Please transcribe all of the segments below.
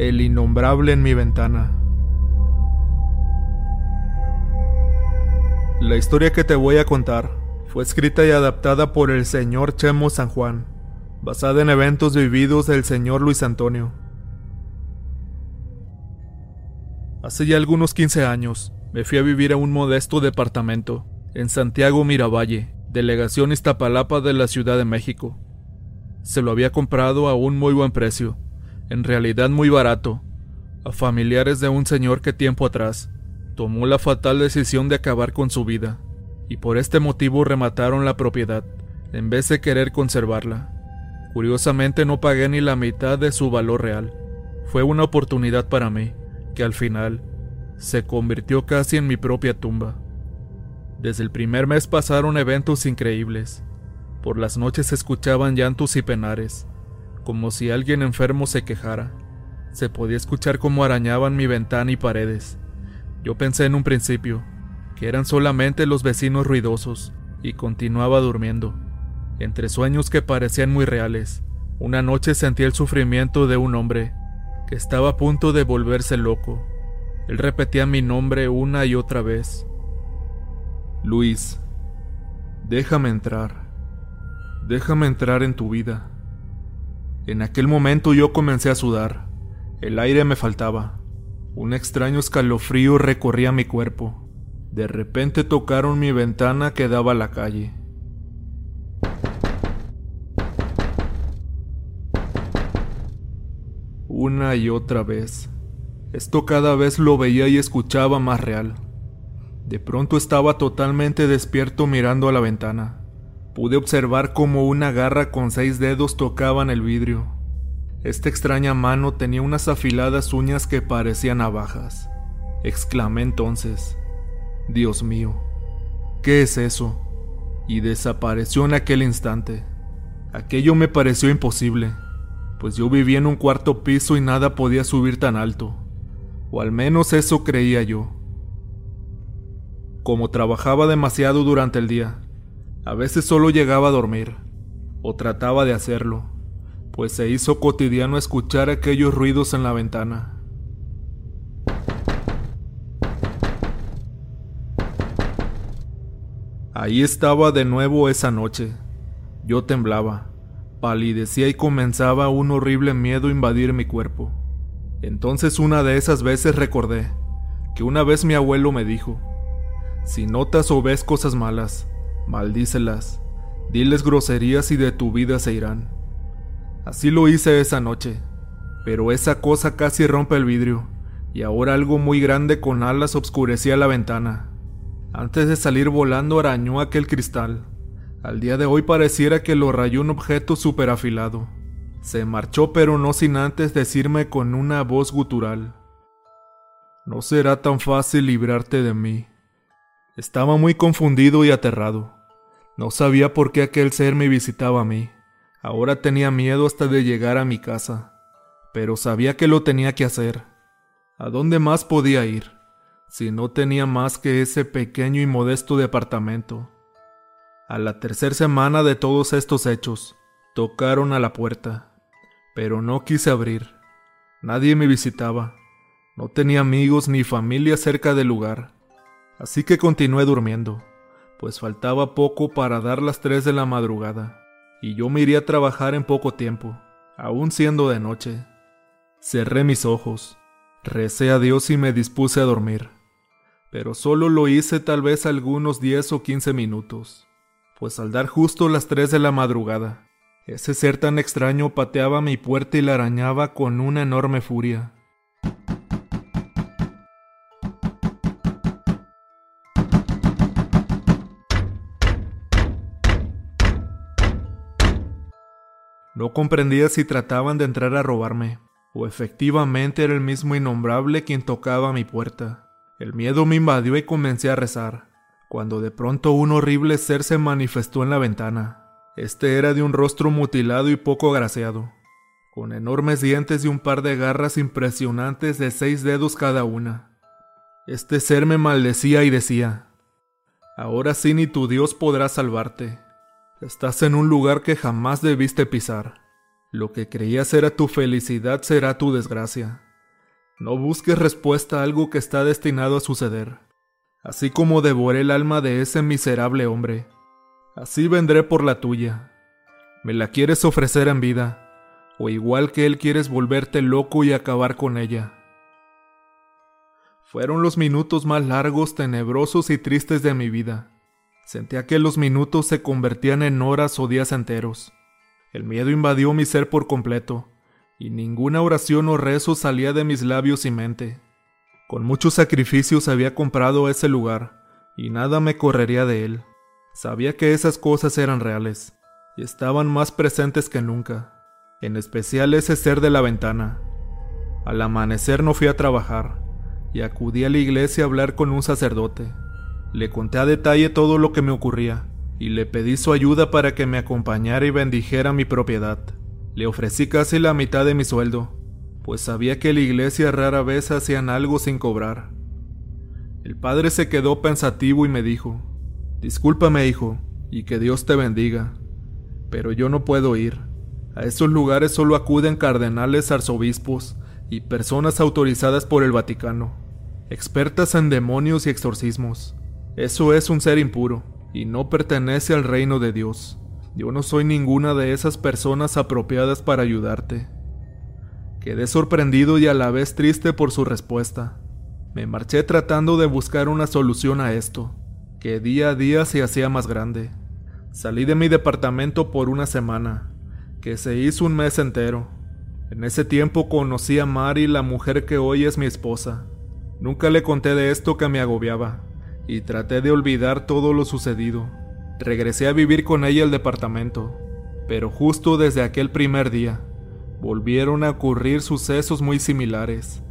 El innombrable en mi ventana. La historia que te voy a contar fue escrita y adaptada por el señor Chemo San Juan, basada en eventos vividos del señor Luis Antonio. Hace ya algunos 15 años, me fui a vivir a un modesto departamento en Santiago Miravalle, delegación Iztapalapa de la Ciudad de México. Se lo había comprado a un muy buen precio, en realidad muy barato, a familiares de un señor que tiempo atrás tomó la fatal decisión de acabar con su vida, y por este motivo remataron la propiedad, en vez de querer conservarla. Curiosamente no pagué ni la mitad de su valor real. Fue una oportunidad para mí, que al final se convirtió casi en mi propia tumba. Desde el primer mes pasaron eventos increíbles. Por las noches se escuchaban llantos y penares, como si alguien enfermo se quejara. Se podía escuchar cómo arañaban mi ventana y paredes. Yo pensé en un principio que eran solamente los vecinos ruidosos y continuaba durmiendo. Entre sueños que parecían muy reales, una noche sentí el sufrimiento de un hombre que estaba a punto de volverse loco. Él repetía mi nombre una y otra vez. Luis, déjame entrar. Déjame entrar en tu vida. En aquel momento yo comencé a sudar. El aire me faltaba. Un extraño escalofrío recorría mi cuerpo. De repente tocaron mi ventana que daba a la calle. Una y otra vez. Esto cada vez lo veía y escuchaba más real. De pronto estaba totalmente despierto mirando a la ventana. Pude observar cómo una garra con seis dedos tocaba en el vidrio. Esta extraña mano tenía unas afiladas uñas que parecían navajas. Exclamé entonces, Dios mío, ¿qué es eso? Y desapareció en aquel instante. Aquello me pareció imposible, pues yo vivía en un cuarto piso y nada podía subir tan alto, o al menos eso creía yo. Como trabajaba demasiado durante el día, a veces solo llegaba a dormir, o trataba de hacerlo, pues se hizo cotidiano escuchar aquellos ruidos en la ventana. Ahí estaba de nuevo esa noche. Yo temblaba, palidecía y comenzaba un horrible miedo a invadir mi cuerpo. Entonces una de esas veces recordé que una vez mi abuelo me dijo, si notas o ves cosas malas, maldícelas, diles groserías y de tu vida se irán. Así lo hice esa noche, pero esa cosa casi rompe el vidrio, y ahora algo muy grande con alas obscurecía la ventana. Antes de salir volando arañó aquel cristal. Al día de hoy pareciera que lo rayó un objeto súper afilado. Se marchó pero no sin antes decirme con una voz gutural. No será tan fácil librarte de mí. Estaba muy confundido y aterrado. No sabía por qué aquel ser me visitaba a mí. Ahora tenía miedo hasta de llegar a mi casa. Pero sabía que lo tenía que hacer. ¿A dónde más podía ir? Si no tenía más que ese pequeño y modesto departamento. A la tercera semana de todos estos hechos, tocaron a la puerta. Pero no quise abrir. Nadie me visitaba. No tenía amigos ni familia cerca del lugar. Así que continué durmiendo, pues faltaba poco para dar las 3 de la madrugada, y yo me iría a trabajar en poco tiempo, aún siendo de noche. Cerré mis ojos, recé a Dios y me dispuse a dormir, pero solo lo hice tal vez algunos 10 o 15 minutos, pues al dar justo las 3 de la madrugada, ese ser tan extraño pateaba mi puerta y la arañaba con una enorme furia. No comprendía si trataban de entrar a robarme, o efectivamente era el mismo innombrable quien tocaba mi puerta. El miedo me invadió y comencé a rezar, cuando de pronto un horrible ser se manifestó en la ventana. Este era de un rostro mutilado y poco agraciado, con enormes dientes y un par de garras impresionantes de seis dedos cada una. Este ser me maldecía y decía, Ahora sí ni tu Dios podrá salvarte. Estás en un lugar que jamás debiste pisar. Lo que creías era tu felicidad será tu desgracia. No busques respuesta a algo que está destinado a suceder. Así como devoré el alma de ese miserable hombre, así vendré por la tuya. Me la quieres ofrecer en vida, o igual que él quieres volverte loco y acabar con ella. Fueron los minutos más largos, tenebrosos y tristes de mi vida. Sentía que los minutos se convertían en horas o días enteros. El miedo invadió mi ser por completo, y ninguna oración o rezo salía de mis labios y mente. Con muchos sacrificios había comprado ese lugar, y nada me correría de él. Sabía que esas cosas eran reales, y estaban más presentes que nunca, en especial ese ser de la ventana. Al amanecer no fui a trabajar, y acudí a la iglesia a hablar con un sacerdote. Le conté a detalle todo lo que me ocurría, y le pedí su ayuda para que me acompañara y bendijera mi propiedad. Le ofrecí casi la mitad de mi sueldo, pues sabía que la iglesia rara vez hacían algo sin cobrar. El padre se quedó pensativo y me dijo, Discúlpame hijo, y que Dios te bendiga, pero yo no puedo ir. A esos lugares solo acuden cardenales, arzobispos y personas autorizadas por el Vaticano, expertas en demonios y exorcismos. Eso es un ser impuro, y no pertenece al reino de Dios. Yo no soy ninguna de esas personas apropiadas para ayudarte. Quedé sorprendido y a la vez triste por su respuesta. Me marché tratando de buscar una solución a esto, que día a día se hacía más grande. Salí de mi departamento por una semana, que se hizo un mes entero. En ese tiempo conocí a Mari, la mujer que hoy es mi esposa. Nunca le conté de esto que me agobiaba, y traté de olvidar todo lo sucedido. Regresé a vivir con ella al departamento, pero justo desde aquel primer día, volvieron a ocurrir sucesos muy similares.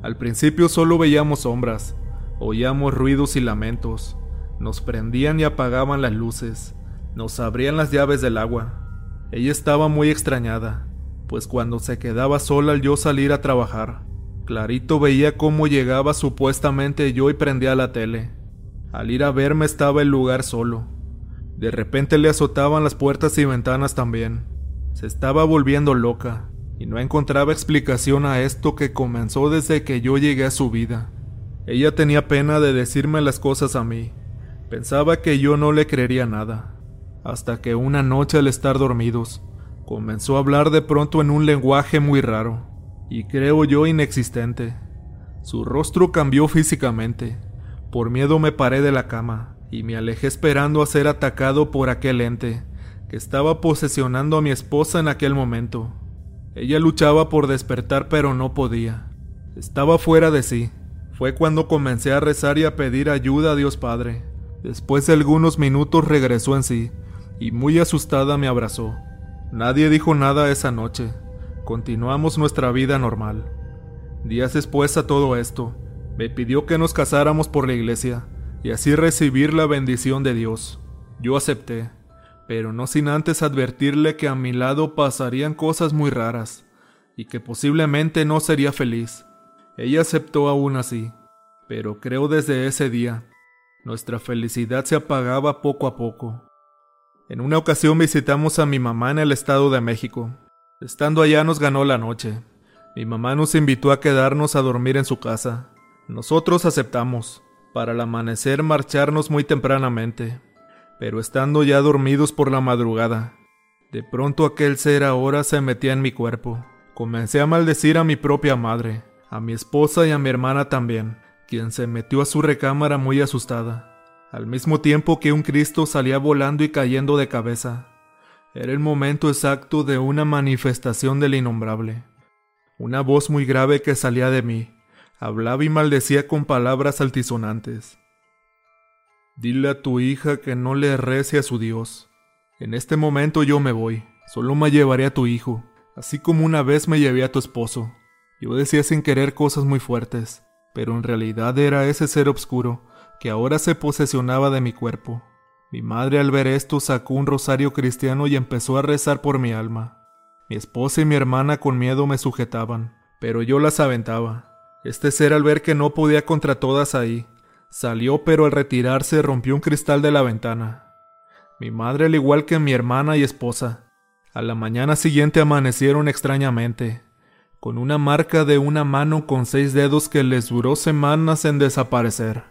Al principio solo veíamos sombras, oíamos ruidos y lamentos, nos prendían y apagaban las luces, nos abrían las llaves del agua. Ella estaba muy extrañada, pues cuando se quedaba sola al yo salir a trabajar, clarito veía cómo llegaba supuestamente yo y prendía la tele. Al ir a verme estaba el lugar solo. De repente le azotaban las puertas y ventanas también. Se estaba volviendo loca y no encontraba explicación a esto que comenzó desde que yo llegué a su vida. Ella tenía pena de decirme las cosas a mí. Pensaba que yo no le creería nada, hasta que una noche al estar dormidos, comenzó a hablar de pronto en un lenguaje muy raro, y creo yo inexistente. Su rostro cambió físicamente. Por miedo me paré de la cama y me alejé esperando a ser atacado por aquel ente que estaba posesionando a mi esposa en aquel momento. Ella luchaba por despertar pero no podía. Estaba fuera de sí. Fue cuando comencé a rezar y a pedir ayuda a Dios Padre. Después de algunos minutos regresó en sí y muy asustada me abrazó. Nadie dijo nada esa noche. Continuamos nuestra vida normal. Días después a todo esto, me pidió que nos casáramos por la iglesia y así recibir la bendición de Dios. Yo acepté pero no sin antes advertirle que a mi lado pasarían cosas muy raras, y que posiblemente no sería feliz. Ella aceptó aún así, pero creo desde ese día, nuestra felicidad se apagaba poco a poco. En una ocasión visitamos a mi mamá en el Estado de México. Estando allá nos ganó la noche. Mi mamá nos invitó a quedarnos a dormir en su casa. Nosotros aceptamos, para el amanecer marcharnos muy tempranamente pero estando ya dormidos por la madrugada, de pronto aquel ser ahora se metía en mi cuerpo. Comencé a maldecir a mi propia madre, a mi esposa y a mi hermana también, quien se metió a su recámara muy asustada, al mismo tiempo que un Cristo salía volando y cayendo de cabeza. Era el momento exacto de una manifestación del innombrable. Una voz muy grave que salía de mí, hablaba y maldecía con palabras altisonantes. Dile a tu hija que no le rece a su Dios. En este momento yo me voy. Solo me llevaré a tu hijo, así como una vez me llevé a tu esposo. Yo decía sin querer cosas muy fuertes, pero en realidad era ese ser oscuro que ahora se posesionaba de mi cuerpo. Mi madre al ver esto sacó un rosario cristiano y empezó a rezar por mi alma. Mi esposa y mi hermana con miedo me sujetaban, pero yo las aventaba. Este ser al ver que no podía contra todas ahí, Salió pero al retirarse rompió un cristal de la ventana. Mi madre al igual que mi hermana y esposa, a la mañana siguiente amanecieron extrañamente, con una marca de una mano con seis dedos que les duró semanas en desaparecer.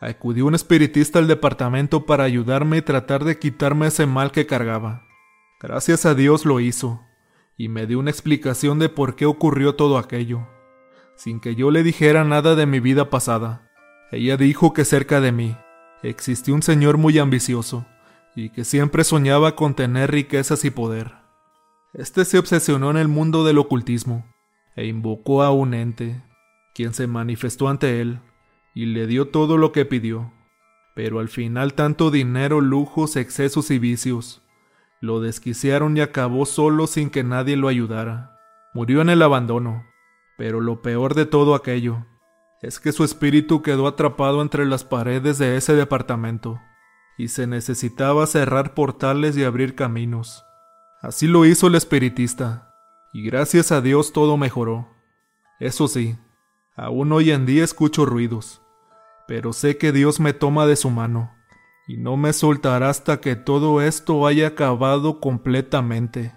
Acudí un espiritista al departamento para ayudarme y tratar de quitarme ese mal que cargaba. Gracias a Dios lo hizo, y me dio una explicación de por qué ocurrió todo aquello, sin que yo le dijera nada de mi vida pasada. Ella dijo que cerca de mí existía un señor muy ambicioso, y que siempre soñaba con tener riquezas y poder. Este se obsesionó en el mundo del ocultismo, e invocó a un ente, quien se manifestó ante él, y le dio todo lo que pidió. Pero al final tanto dinero, lujos, excesos y vicios lo desquiciaron y acabó solo sin que nadie lo ayudara. Murió en el abandono. Pero lo peor de todo aquello es que su espíritu quedó atrapado entre las paredes de ese departamento, y se necesitaba cerrar portales y abrir caminos. Así lo hizo el espiritista, y gracias a Dios todo mejoró. Eso sí, aún hoy en día escucho ruidos, pero sé que Dios me toma de su mano y no me soltará hasta que todo esto haya acabado completamente.